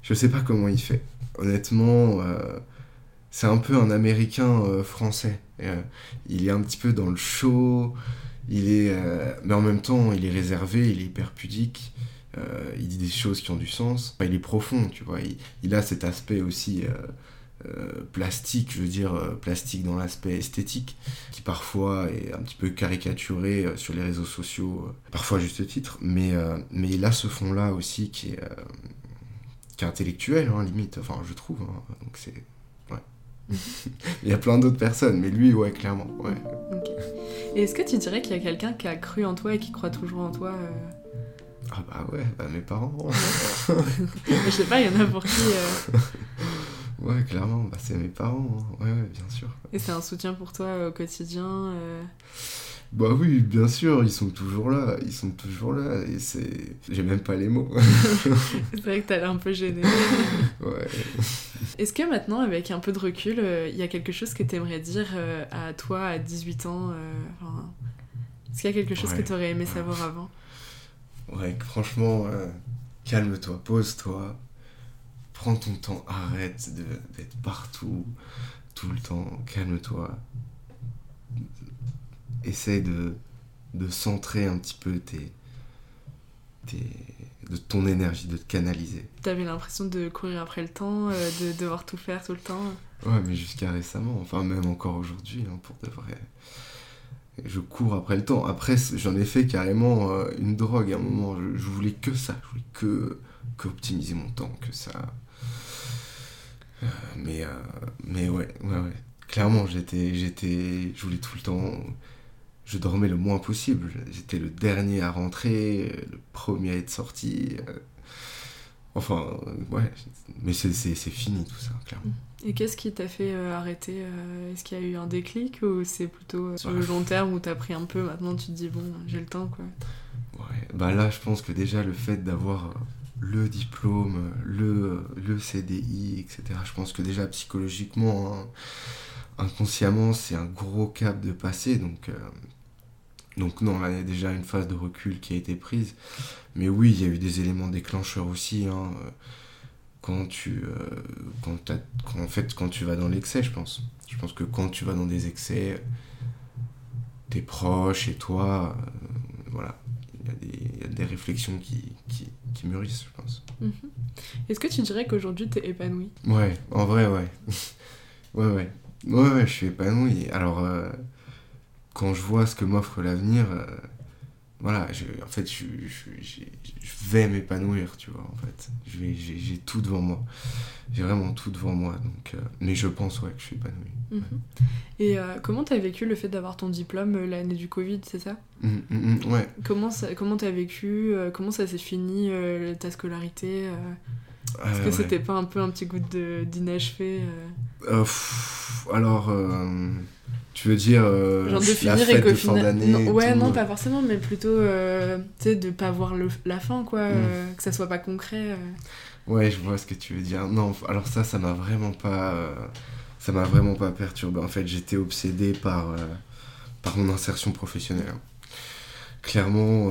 Je sais pas comment il fait. Honnêtement, euh, c'est un peu un américain français. il est un petit peu dans le show, il est, mais en même temps, il est réservé, il est hyper pudique. il dit des choses qui ont du sens. il est profond, tu vois. Il, a cet aspect aussi euh, plastique, je veux dire euh, plastique dans l'aspect esthétique, qui parfois est un petit peu caricaturé euh, sur les réseaux sociaux, parfois à juste titre, mais, mais il a ce fond-là aussi qui est, qui est intellectuel, hein, limite, enfin je trouve, hein. donc c'est... *laughs* Il y a plein d'autres personnes, mais lui, ouais, clairement, ouais. Et est-ce que tu dirais qu'il y a quelqu'un qui a cru en toi et qui croit toujours en toi Ah bah ouais, bah mes parents. *laughs* je sais pas, il y en a pour qui... *laughs* Ouais, clairement, bah, c'est mes parents, hein. ouais, ouais, bien sûr. Et c'est un soutien pour toi au quotidien euh Bah oui, bien sûr, ils sont toujours là, ils sont toujours là, et c'est... J'ai même pas les mots. *laughs* c'est vrai que t'as l'air un peu gêné. *laughs* ouais. Est-ce que maintenant, avec un peu de recul, il euh, y a quelque chose que t'aimerais dire euh, à toi à 18 ans enfin... Est-ce qu'il y a quelque chose que t'aurais aimé savoir avant? Ouais, franchement, calme-toi, pose-toi, prends ton temps, arrête d'être partout, tout le temps, calme-toi. Essaye de, de centrer un petit peu tes, tes, de ton énergie, de te canaliser. T'avais l'impression de courir après le temps, euh, de devoir tout faire tout le temps Ouais, mais jusqu'à récemment, enfin même encore aujourd'hui, hein, pour de vrai. Je cours après le temps. Après, j'en ai fait carrément euh, une drogue à un moment. Je, je, voulais que ça. Je voulais que, que optimiser mon temps, que ça mais, euh, mais ouais, ouais, ouais. Clairement, j'étais, j'étais, je voulais tout le temps. Je dormais le moins possible. J'étais le dernier à rentrer, le premier à être sorti. Euh. Enfin, ouais, mais c'est, fini tout ça, clairement. Et qu'est-ce qui t'a fait arrêter Est-ce qu'il y a eu un déclic ou c'est plutôt sur le long terme où t'as pris un peu, maintenant tu te dis bon, j'ai le temps quoi Ouais, bah là je pense que déjà le fait d'avoir le diplôme, le, le CDI, etc. Je pense que déjà psychologiquement, hein, inconsciemment, c'est un gros cap de passer. Donc, euh, donc non, là, il y a déjà une phase de recul qui a été prise. Mais oui, il y a eu des éléments déclencheurs aussi. Hein, quand tu euh, quand, en fait quand tu vas dans l'excès je pense je pense que quand tu vas dans des excès tes proches et toi euh, voilà il y, a des réflexions qui, qui, qui mûrissent je pense. Mhm. est-ce que tu dirais qu'aujourd'hui tu es épanoui? Ouais en vrai ouais. *laughs* Ouais ouais. Ouais ouais je suis épanoui. Alors euh, quand je vois ce que m'offre l'avenir voilà, je, en fait, je, je, je vais m'épanouir, tu vois, en fait. J'ai tout devant moi. J'ai vraiment tout devant moi. Donc, euh, mais je pense, ouais, que je suis épanoui. Mhm. Et euh, comment t'as vécu le fait d'avoir ton diplôme euh, l'année du Covid, c'est ça? Mmh, mmh, Ouais. Comment ça, comment t'as vécu Comment ça s'est fini, ta scolarité Est-ce que c'était pas un peu un petit goût d'inachevé Alors... Tu veux dire euh, Genre de finir la fête et de fin d'année Ouais, non, pas forcément, mais plutôt euh, tu sais, de pas voir le, la fin, quoi, mm. euh, que ça soit pas concret. Ouais, je vois ce que tu veux dire. Non, alors ça, ça m'a vraiment pas. ça m'a vraiment pas perturbé. En fait, j'étais obsédé par, par mon insertion professionnelle. Clairement,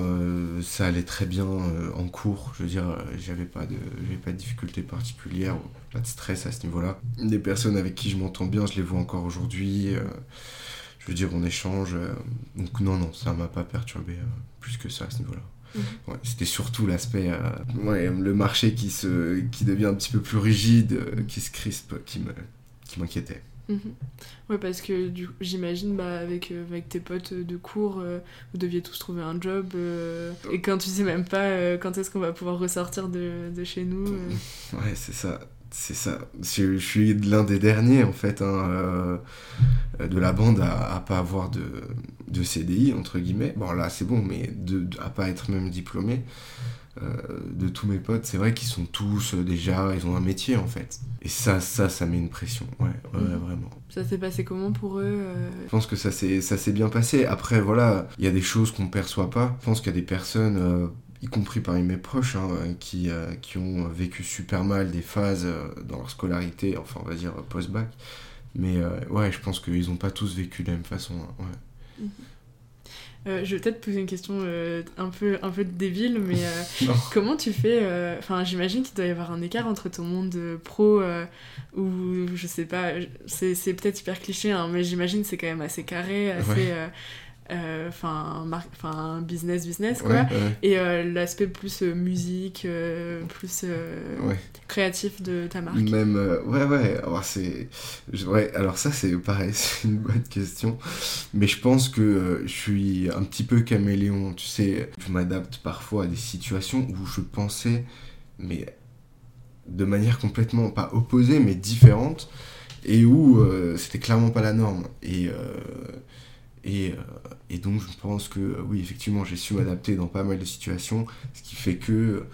ça allait très bien en cours. Je veux dire, j'avais pas de, pas de difficultés particulières, pas de stress à ce niveau-là. Des personnes avec qui je m'entends bien, je les vois encore aujourd'hui je veux dire, on échange. Euh, donc non, non, ça m'a pas perturbé euh, plus que ça à ce niveau-là. Mhm. c'était surtout l'aspect, euh, le marché qui, se, qui devient un petit peu plus rigide, qui se crispe, qui me qui m'inquiétait. Mhm. Ouais, parce que j'imagine, bah, avec, avec tes potes de cours, vous deviez tous trouver un job. et quand tu sais même pas quand est-ce qu'on va pouvoir ressortir de, de chez nous. *laughs* Ouais, c'est ça. C'est ça. Je, suis l'un des derniers, en fait, hein, euh, de la bande à, à pas avoir de, de, CDI, entre guillemets. Bon, là, c'est bon, mais de, à pas être même diplômé. Euh, de tous mes potes, c'est vrai qu'ils sont tous euh, déjà, ils ont un métier, en fait. Et ça, ça, ça met une pression. Ouais, ouais mhm. vraiment. Ça s'est passé comment pour eux Je pense que ça s'est bien passé. Après, voilà, il y a des choses qu'on perçoit pas. Je pense qu'il y a des personnes y compris parmi mes proches, hein, qui, euh, qui ont vécu super mal des phases euh, dans leur scolarité, enfin on va dire post-bac. Mais euh, ouais, je pense qu'ils n'ont pas tous vécu de la même façon. Hein, ouais. Mhm. je vais peut-être poser une question un, peu, un peu débile, mais *laughs* comment tu fais Enfin, j'imagine qu'il doit y avoir un écart entre ton monde pro, ou je sais pas, c'est peut-être hyper cliché, hein, mais j'imagine c'est quand même assez carré, assez euh, enfin un business business quoi. Et euh, l'aspect plus euh, musique plus créatif de ta marque. Même ouais ouais. Alors c'est ouais alors ça c'est pareil *laughs* c'est une bonne question. Mais je pense que je suis un petit peu caméléon tu sais. Je m'adapte parfois à des situations où je pensais mais de manière complètement pas opposée mais différente et où c'était clairement pas la norme. Et et, euh, et, donc je pense que euh, oui, effectivement, j'ai su m'adapter dans pas mal de situations, ce qui fait que euh,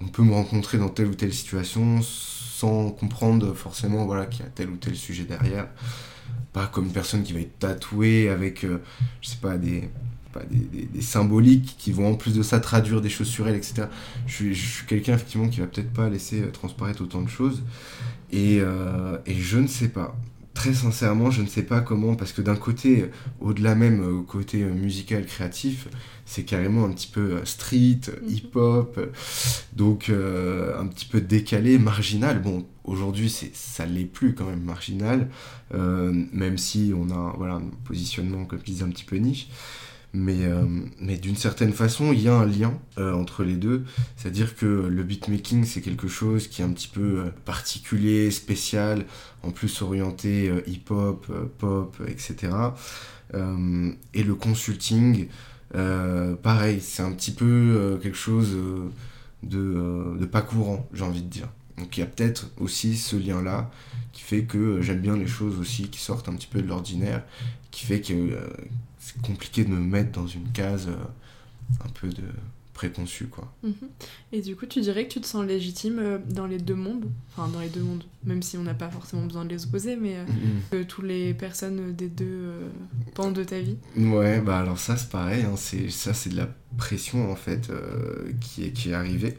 on peut me rencontrer dans telle ou telle situation sans comprendre forcément voilà, qu'il y a tel ou tel sujet derrière. Pas comme une personne qui va être tatouée avec, je sais pas, des, pas des, des, symboliques qui vont en plus de ça traduire des choses sur elle, etc. Je suis, quelqu'un effectivement qui va peut-être pas laisser transparaître autant de choses. Et je ne sais pas très sincèrement, je ne sais pas comment, parce que d'un côté, au-delà même euh, côté euh, musical, créatif, c'est carrément un petit peu euh, street, mhm. hip-hop, donc un petit peu décalé, marginal. Bon, aujourd'hui, ça l'est plus quand même marginal, même si on a voilà, un positionnement, comme je disais, un petit peu niche. Mais, euh, mais d'une certaine façon, il y a un lien euh, entre les deux. C'est-à-dire que le beatmaking, c'est quelque chose qui est un petit peu euh, particulier, spécial, en plus orienté hip-hop, pop, etc. et le consulting, pareil, c'est un petit peu quelque chose de, de pas courant, j'ai envie de dire. Donc il y a peut-être aussi ce lien-là qui fait que j'aime bien les choses aussi qui sortent un petit peu de l'ordinaire, qui fait que c'est compliqué de me mettre dans une case euh, un peu de préconçu quoi. Mhm. Et du coup, tu dirais que tu te sens légitime euh, dans les deux mondes, enfin dans les deux mondes, même si on n'a pas forcément besoin de les opposer, mais euh, Mhm. que toutes les personnes des deux euh, pans de ta vie? Ouais, bah alors ça c'est pareil, hein, c'est, ça c'est de la pression en fait euh, qui, est, qui est arrivée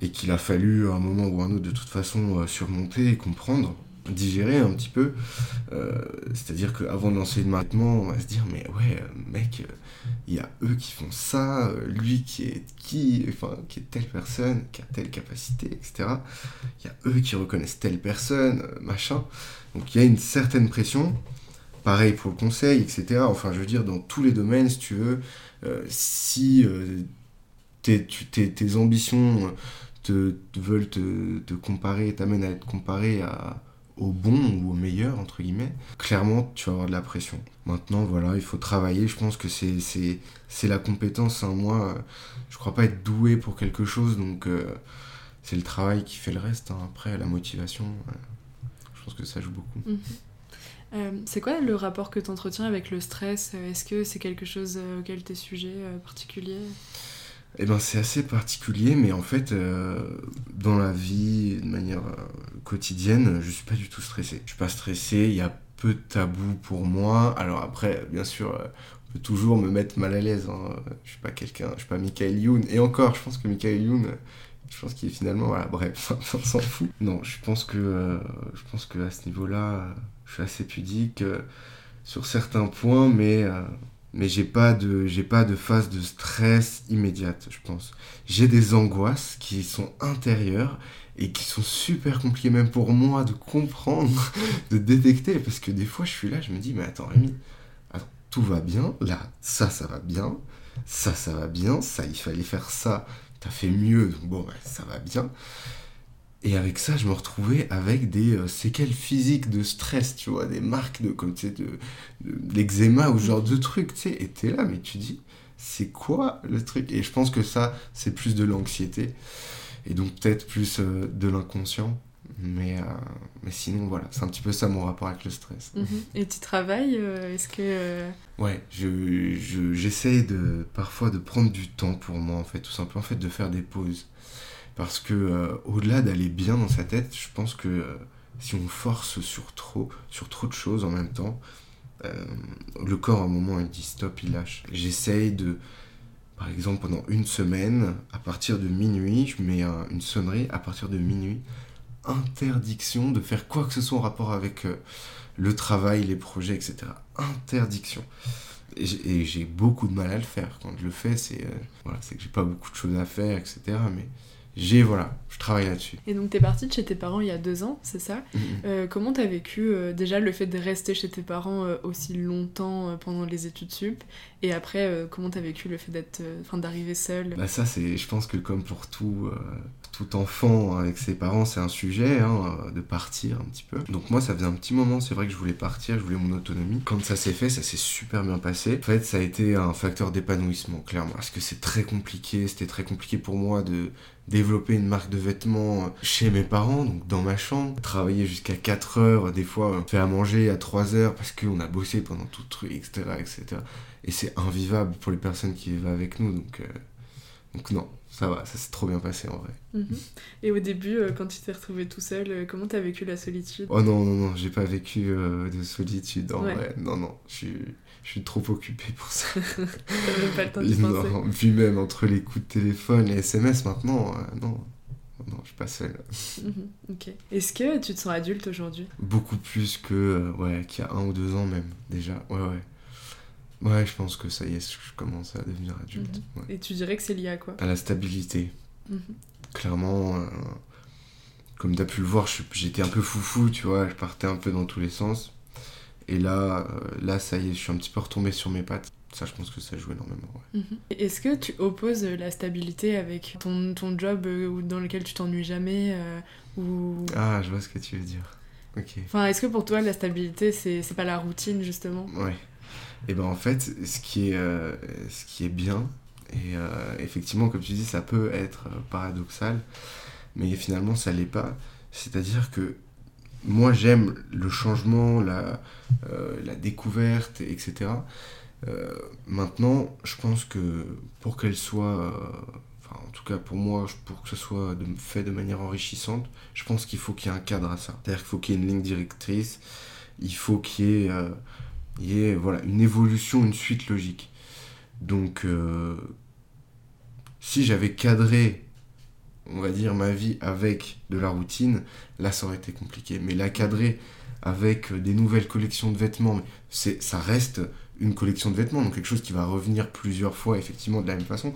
et qu'il a fallu à un moment ou un autre de toute façon euh, surmonter et comprendre, digérer un petit peu. Euh, c'est-à-dire qu'avant de lancer le traitement, on va se dire mais ouais mec, il y a eux qui font ça, euh, lui qui est qui, enfin qui est telle personne, qui a telle capacité, etc. Il y a eux qui reconnaissent telle personne, euh, machin. Donc il y a une certaine pression. Pareil pour le conseil, etc. Enfin, je veux dire, dans tous les domaines, si tu veux, si tes, tes- ambitions te, te veulent te, te comparer, t'amènent à être comparé à, au bon ou au meilleur, entre guillemets, clairement, tu vas avoir de la pression. Maintenant, voilà, il faut travailler. Je pense que c'est, la compétence. hein. Moi, euh, je crois pas être doué pour quelque chose, donc euh, c'est le travail qui fait le reste. hein. Après, la motivation, euh, je pense que ça joue beaucoup. Mhm. C'est quoi le rapport que tu entretiens avec le stress? Est-ce que c'est quelque chose auquel tu es sujet particulier? Eh ben, c'est assez particulier, mais en fait, euh, dans la vie, de manière euh, quotidienne, je suis pas du tout stressé. Je suis pas stressé, il y a peu de tabous pour moi. Alors après, bien sûr, euh, on peut toujours me mettre mal à l'aise. Hein. Je suis pas quelqu'un, je suis pas Michael Youn. Et encore, je pense que Michael Youn, je pense qu'il est finalement, voilà, bref, *laughs* on s'en fout. Non, je pense que, je pense que à ce niveau-là, je suis assez pudique sur certains points, mais mais j'ai pas de j'ai pas de phase de stress immédiate je pense. J'ai des angoisses qui sont intérieures et qui sont super compliquées même pour moi de comprendre *laughs* de détecter. Parce que des fois je suis là je me dis mais attends Rémi tout va bien? Là ça ça va bien. Ça ça va bien. Ça il fallait faire ça. T'as fait mieux. Bon ça va bien et avec ça, je me retrouvais avec des euh, séquelles physiques de stress, tu vois, des marques de, comme, tu sais, de, ou ce genre de trucs, tu sais, et t'es là, mais tu dis, c'est quoi le truc? Et je pense que ça, c'est plus de l'anxiété, et donc peut-être plus euh, de l'inconscient, mais, euh, mais sinon, voilà, c'est un petit peu ça mon rapport avec le stress. Mhm. Et tu travailles euh, Est-ce que. Ouais, je, je, j'essaye de, parfois de prendre du temps pour moi, en fait, tout simplement, en fait, de faire des pauses. Parce que euh, au-delà d'aller bien dans sa tête, je pense que euh, si on force sur trop, sur trop de choses en même temps, euh, le corps à un moment il dit stop, il lâche. J'essaye de, par exemple pendant une semaine, à partir de minuit, je mets un- une sonnerie, à partir de minuit, interdiction de faire quoi que ce soit en rapport avec le travail, les projets, etc. Interdiction. Et j'ai- et j'ai beaucoup de mal à le faire. Quand je le fais, c'est euh, voilà, c'est que j'ai pas beaucoup de choses à faire, etc. Mais j'ai, voilà, je travaille là-dessus. Et donc t'es partie de chez tes parents il y a deux ans, c'est ça. Euh, Comment t'as vécu euh, déjà le fait de rester chez tes parents euh, aussi longtemps pendant les études sup Et après, euh, comment t'as vécu le fait d'être, euh, enfin d'arriver seule? Bah ça, c'est, je pense que comme pour tout, euh, tout enfant avec ses parents, c'est un sujet hein, euh, de partir un petit peu. Donc moi, ça faisait un petit moment, c'est vrai que je voulais partir, je voulais mon autonomie. Quand ça s'est fait, ça s'est super bien passé. En fait, ça a été un facteur d'épanouissement, clairement. Parce que c'est très compliqué, c'était très compliqué pour moi de développer une marque de vêtements chez mes parents, donc dans ma chambre, travailler jusqu'à 4 heures, des fois faire à manger à 3 heures parce qu'on a bossé pendant tout le truc, etc. etc. Et c'est invivable pour les personnes qui vivent avec nous, donc, euh, donc non, ça va, ça s'est trop bien passé en vrai. Mhm. Et au début, euh, quand tu t'es retrouvé tout seul, euh, comment t'as vécu la solitude? Oh non, non, non, j'ai pas vécu euh, de solitude en Ouais. vrai, non, non, je suis, je suis trop occupé pour ça. *laughs* Pas le temps d'y penser. non, puis même entre les coups de téléphone, les SMS maintenant, non, non, je suis pas seul. Mhm, Ok. Est-ce que tu te sens adulte aujourd'hui? Beaucoup plus que, ouais, qu'il y a un ou deux ans même, déjà, ouais, ouais. Ouais, je pense que ça y est, je commence à devenir adulte. ouais. Et tu dirais que c'est lié à quoi? À la stabilité. Mhm. Clairement, euh, comme tu as pu le voir, j'étais un peu foufou, tu vois, je partais un peu dans tous les sens. Et là, euh, là, ça y est, je suis un petit peu retombé sur mes pattes. Ça, je pense que ça joue énormément. ouais. Mhm. Est-ce que tu opposes la stabilité avec ton, ton job euh, dans lequel tu t'ennuies jamais ou... Ah, je vois ce que tu veux dire. Ok. Enfin, est-ce que pour toi, la stabilité, c'est c'est pas la routine, justement? Ouais. Et ben en fait, ce qui est, euh, ce qui est bien, et euh, effectivement, comme tu dis, ça peut être euh, paradoxal, mais finalement, ça l'est pas. C'est-à-dire que moi, j'aime le changement, la, la découverte, etc. maintenant, je pense que pour qu'elle soit en tout cas pour moi, pour que ce soit fait de manière enrichissante, je pense qu'il faut qu'il y ait un cadre à ça. C'est-à-dire qu'il faut qu'il y ait une ligne directrice, il faut qu'il y ait, voilà, une évolution, une suite logique. Donc, euh, si j'avais cadré, on va dire, ma vie avec de la routine, là, ça aurait été compliqué. Mais la cadrer avec des nouvelles collections de vêtements, ça reste une collection de vêtements, donc quelque chose qui va revenir plusieurs fois, effectivement, de la même façon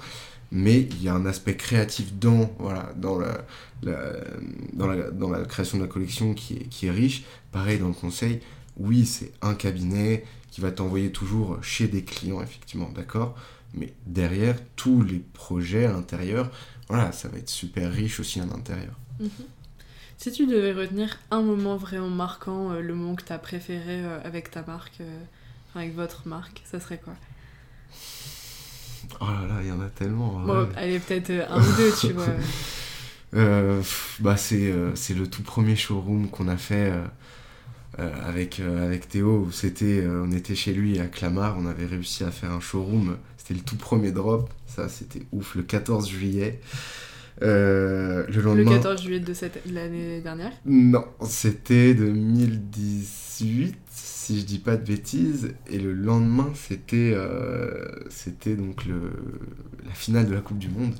mais il y a un aspect créatif dans, voilà, dans, la, dans, la, dans la création de la collection qui est, qui est riche. Pareil dans le conseil, oui, c'est un cabinet qui va t'envoyer toujours chez des clients, effectivement, d'accord mais derrière, tous les projets à l'intérieur, voilà, ça va être super riche aussi à l'intérieur. Mhm. Si tu devais retenir un moment vraiment marquant, euh, le moment que tu as préféré euh, avec ta marque, euh, avec votre marque, ça serait quoi? Oh là là, il y en a tellement. Bon, allez, peut-être un ou deux, tu vois. *laughs* Bah c'est, c'est le tout premier showroom qu'on a fait avec, avec Théo. C'était, on était chez lui à Clamart, on avait réussi à faire un showroom. C'était le tout premier drop, ça c'était ouf, le 14 juillet. le lendemain. Le 14 juillet de cette, l'année dernière Non, c'était 2018 si je dis pas de bêtises. Et le lendemain, c'était euh, c'était donc le, la finale de la Coupe du Monde,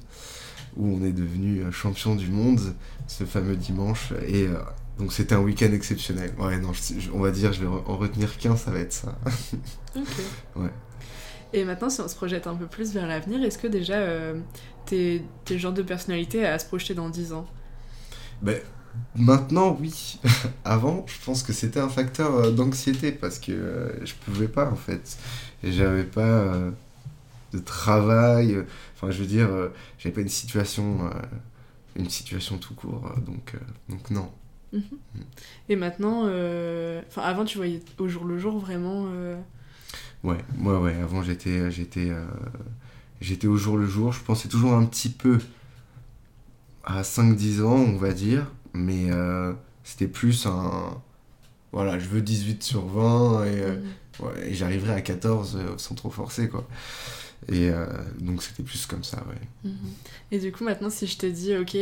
où on est devenu euh, champion du monde ce fameux dimanche. Et euh, donc c'était un week-end exceptionnel. Ouais, non, on va dire, je vais en retenir qu'un, ça va être ça. *laughs* ok. Ouais. Et maintenant, si on se projette un peu plus vers l'avenir, est-ce que déjà t'es, t'es le genre de personnalité à se projeter dans 10 ans? Ben, Maintenant, oui. *laughs* Avant, je pense que c'était un facteur euh, d'anxiété parce que euh, je pouvais pas en fait. Et j'avais pas euh, de travail. Enfin, je veux dire, j'avais pas une situation, une situation tout court. donc, donc non. Mhm. Mm. Et maintenant, enfin, avant, tu voyais au jour le jour vraiment. Ouais, ouais, ouais. Avant, j'étais, j'étais, j'étais au jour le jour. Je pensais toujours un petit peu à 5-10 ans, on va dire mais euh, c'était plus un. Voilà, je veux 18 sur 20 et, euh, mhm. et j'arriverai à 14 euh, sans trop forcer, quoi. Et donc c'était plus comme ça, ouais. Mhm. Et du coup, maintenant, si je te dis, ok,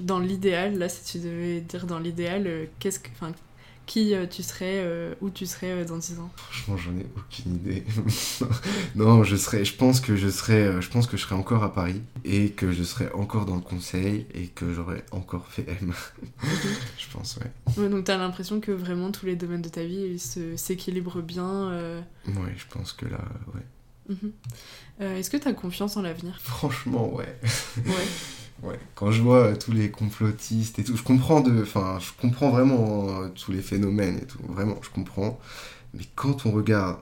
dans l'idéal, là, si tu devais dire dans l'idéal, qu'est-ce que qui euh, tu serais, euh, où tu serais euh, dans 10 ans? Franchement, j'en ai aucune idée. *laughs* non, je serais, je pense que je serais, je pense que je serais encore à Paris et que je serais encore dans le conseil et que j'aurais encore fait M. *laughs* je pense, ouais. ouais donc t'as l'impression que vraiment tous les domaines de ta vie s'équilibrent bien. Ouais, je pense que là, ouais. Mhm. Est-ce que t'as confiance en l'avenir? Franchement, ouais. ouais. *laughs* Ouais, quand je vois euh, tous les complotistes et tout, je comprends de, enfin, je comprends vraiment euh, tous les phénomènes et tout, vraiment, je comprends. Mais quand on regarde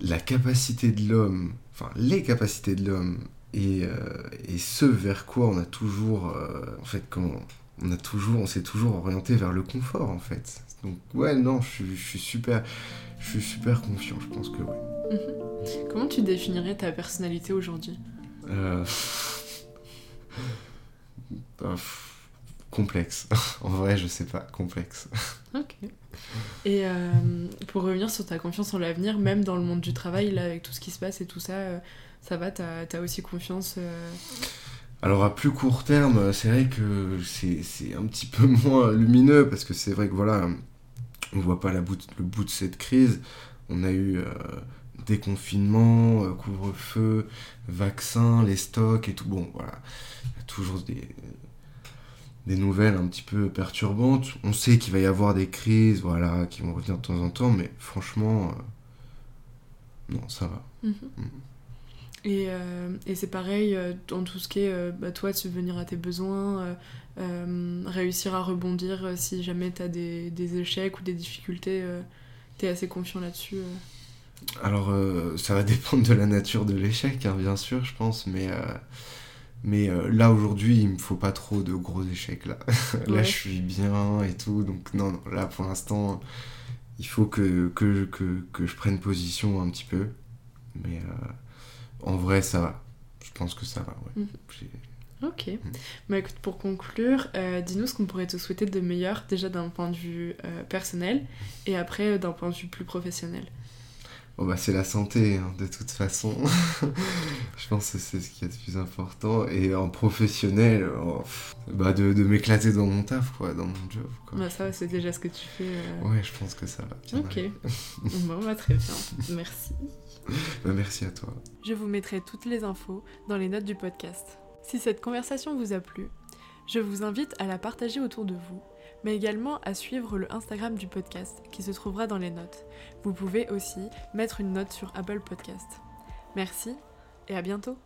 la capacité de l'homme, enfin les capacités de l'homme et, euh, et, ce vers quoi on a toujours, en fait, comment, on a toujours, on s'est toujours orienté vers le confort en fait. Donc ouais, non, je, je suis super, je suis super confiant, je pense que ouais. Mhm. Comment tu définirais ta personnalité aujourd'hui euh, *laughs* complexe. *laughs* en vrai, je sais pas, complexe. ok. Et euh, pour revenir sur ta confiance en l'avenir, même dans le monde du travail, là, avec tout ce qui se passe et tout ça, euh, ça va, t'as as aussi confiance Alors à plus court terme, c'est vrai que c'est un petit peu *laughs* moins lumineux, parce que c'est vrai que voilà, on voit pas la bout, le bout de cette crise. On a eu déconfinement, couvre-feu, vaccins, les stocks et tout. Bon, voilà toujours des, des nouvelles un petit peu perturbantes. On sait qu'il va y avoir des crises, voilà, qui vont revenir de temps en temps, mais franchement, euh, non, ça va. Mhm. Mm. Et, euh, et c'est pareil euh, dans tout ce qui est, bah, toi, de subvenir à tes besoins, réussir à rebondir si jamais tu as des, des, échecs ou des difficultés, tu es assez confiant là-dessus Alors, ça va *laughs* dépendre de la nature de l'échec, hein, bien sûr, je pense, mais mais euh, là, aujourd'hui, il me faut pas trop de gros échecs. Là, *laughs* là je suis bien et tout. Donc, non, non là, pour l'instant, il faut que, que, que, que, je prenne position un petit peu. Mais euh, en vrai, ça va. Je pense que ça va, ouais. Mhm. Ok. Mm. Bah, écoute, pour conclure, euh, dis-nous ce qu'on pourrait te souhaiter de meilleur, déjà d'un point de vue personnel et après d'un point de vue plus professionnel. Oh bah c'est la santé, hein, de toute façon. *laughs* je pense que c'est ce qui est le plus important. Et en professionnel, oh, bah de, de m'éclater dans mon taf, quoi, dans mon job. Quoi. Bah ça, c'est déjà ce que tu fais. euh. Ouais, je pense que ça va bien. Ok. *laughs* bon, bah très bien. Merci. Bah, merci à toi. Je vous mettrai toutes les infos dans les notes du podcast. Si cette conversation vous a plu, je vous invite à la partager autour de vous, mais également à suivre le Instagram du podcast qui se trouvera dans les notes. Vous pouvez aussi mettre une note sur Apple Podcast. Merci et à bientôt